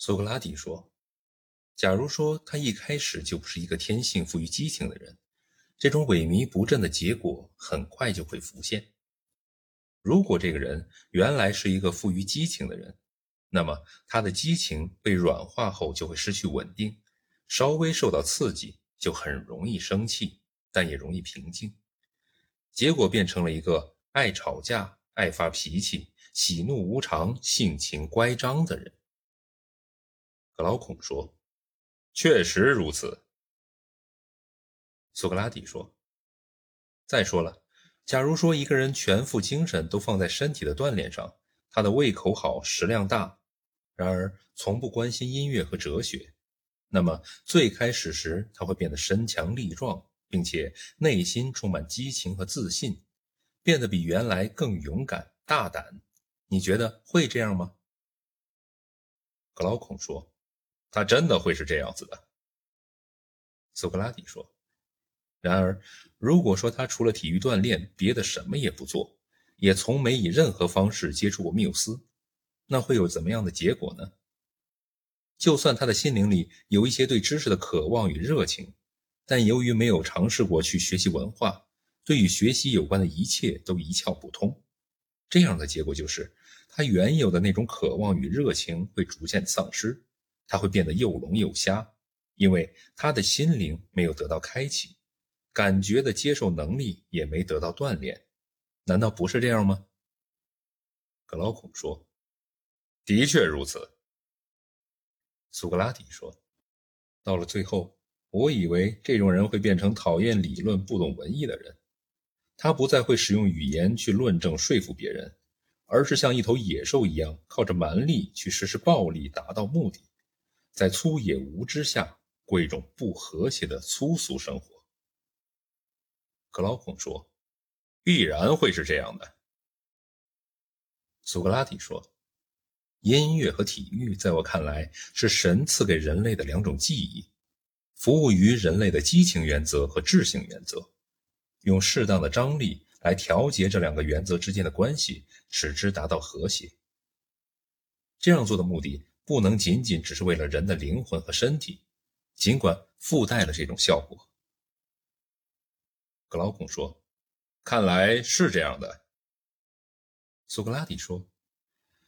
苏格拉底说：“假如说他一开始就不是一个天性富于激情的人，这种萎靡不振的结果很快就会浮现。如果这个人原来是一个富于激情的人，那么他的激情被软化后就会失去稳定，稍微受到刺激就很容易生气，但也容易平静，结果变成了一个爱吵架、爱发脾气、喜怒无常、性情乖张的人。”格劳孔说：“确实如此。”苏格拉底说：“再说了，假如说一个人全副精神都放在身体的锻炼上，他的胃口好，食量大，然而从不关心音乐和哲学，那么最开始时他会变得身强力壮，并且内心充满激情和自信，变得比原来更勇敢大胆。你觉得会这样吗？”格劳孔说。他真的会是这样子的，苏格拉底说。然而，如果说他除了体育锻炼，别的什么也不做，也从没以任何方式接触过缪斯，那会有怎么样的结果呢？就算他的心灵里有一些对知识的渴望与热情，但由于没有尝试过去学习文化，对与学习有关的一切都一窍不通。这样的结果就是，他原有的那种渴望与热情会逐渐丧失。他会变得又聋又瞎，因为他的心灵没有得到开启，感觉的接受能力也没得到锻炼，难道不是这样吗？格劳孔说：“的确如此。”苏格拉底说：“到了最后，我以为这种人会变成讨厌理论、不懂文艺的人，他不再会使用语言去论证说服别人，而是像一头野兽一样，靠着蛮力去实施暴力，达到目的。”在粗野无知下过一种不和谐的粗俗生活。格劳孔说：“必然会是这样的。”苏格拉底说：“音乐和体育在我看来是神赐给人类的两种技艺，服务于人类的激情原则和智性原则，用适当的张力来调节这两个原则之间的关系，使之达到和谐。这样做的目的。”不能仅仅只是为了人的灵魂和身体，尽管附带了这种效果。格劳孔说：“看来是这样的。”苏格拉底说：“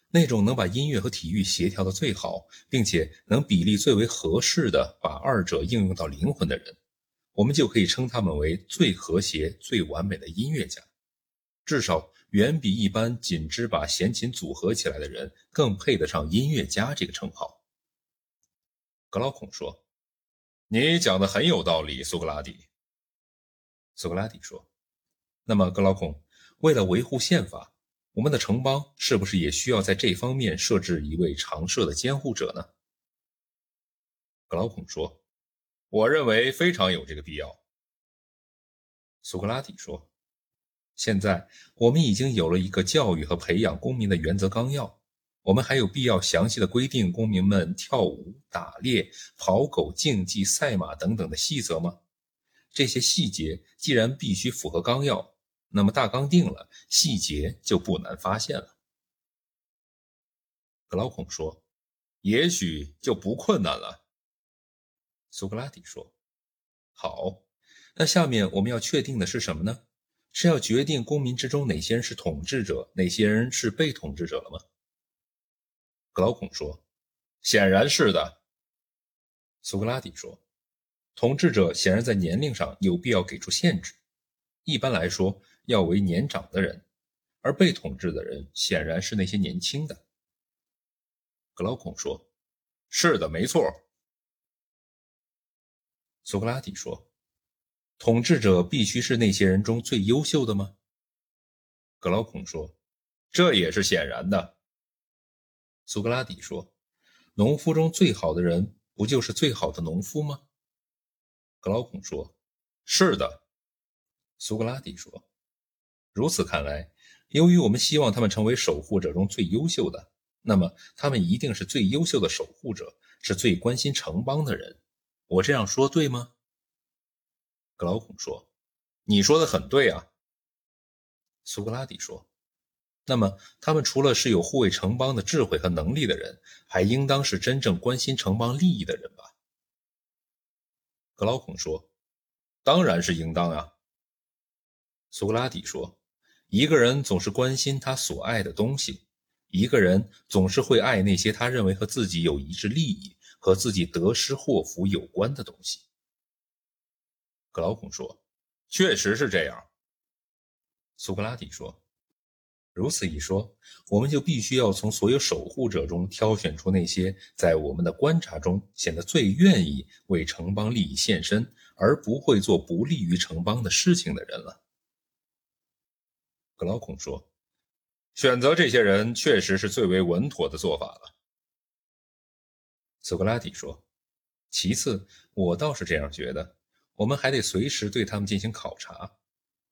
那种能把音乐和体育协调的最好，并且能比例最为合适的把二者应用到灵魂的人，我们就可以称他们为最和谐、最完美的音乐家，至少。”远比一般仅只把弦琴组合起来的人更配得上音乐家这个称号。格劳孔说：“你讲的很有道理，苏格拉底。”苏格拉底说：“那么，格劳孔，为了维护宪法，我们的城邦是不是也需要在这方面设置一位常设的监护者呢？”格劳孔说：“我认为非常有这个必要。”苏格拉底说。现在我们已经有了一个教育和培养公民的原则纲要，我们还有必要详细的规定公民们跳舞、打猎、跑狗、竞技、赛马等等的细则吗？这些细节既然必须符合纲要，那么大纲定了，细节就不难发现了。格劳孔说：“也许就不困难了。”苏格拉底说：“好，那下面我们要确定的是什么呢？”是要决定公民之中哪些人是统治者，哪些人是被统治者了吗？格劳孔说：“显然是的。”苏格拉底说：“统治者显然在年龄上有必要给出限制，一般来说要为年长的人，而被统治的人显然是那些年轻的。”格劳孔说：“是的，没错。”苏格拉底说。统治者必须是那些人中最优秀的吗？格劳孔说：“这也是显然的。”苏格拉底说：“农夫中最好的人，不就是最好的农夫吗？”格劳孔说：“是的。”苏格拉底说：“如此看来，由于我们希望他们成为守护者中最优秀的，那么他们一定是最优秀的守护者，是最关心城邦的人。我这样说对吗？”格劳孔说：“你说的很对啊。”苏格拉底说：“那么他们除了是有护卫城邦的智慧和能力的人，还应当是真正关心城邦利益的人吧？格劳孔说：“当然是应当啊。”苏格拉底说：“一个人总是关心他所爱的东西，一个人总是会爱那些他认为和自己有一致利益、和自己得失祸福有关的东西。”格劳孔说：“确实是这样。”苏格拉底说：“如此一说，我们就必须要从所有守护者中挑选出那些在我们的观察中显得最愿意为城邦利益献身，而不会做不利于城邦的事情的人了。”格劳孔说：“选择这些人确实是最为稳妥的做法了。”苏格拉底说：“其次，我倒是这样觉得，我们还得随时对他们进行考察，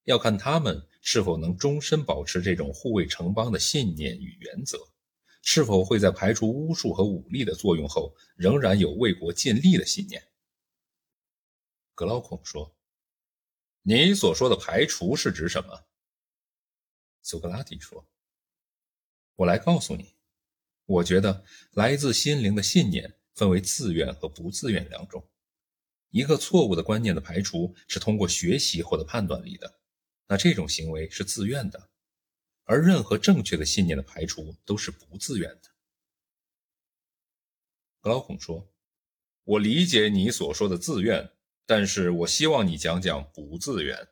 要看他们是否能终身保持这种护卫城邦的信念与原则，是否会在排除巫术和武力的作用后，仍然有为国尽力的信念。”格劳孔说：“你所说的排除是指什么？”苏格拉底说：“我来告诉你，我觉得来自心灵的信念分为自愿和不自愿两种。一个错误的观念的排除是通过学习获得判断力的，那这种行为是自愿的；而任何正确的信念的排除都是不自愿的。”格劳孔说：“我理解你所说的自愿，但是我希望你讲讲不自愿。”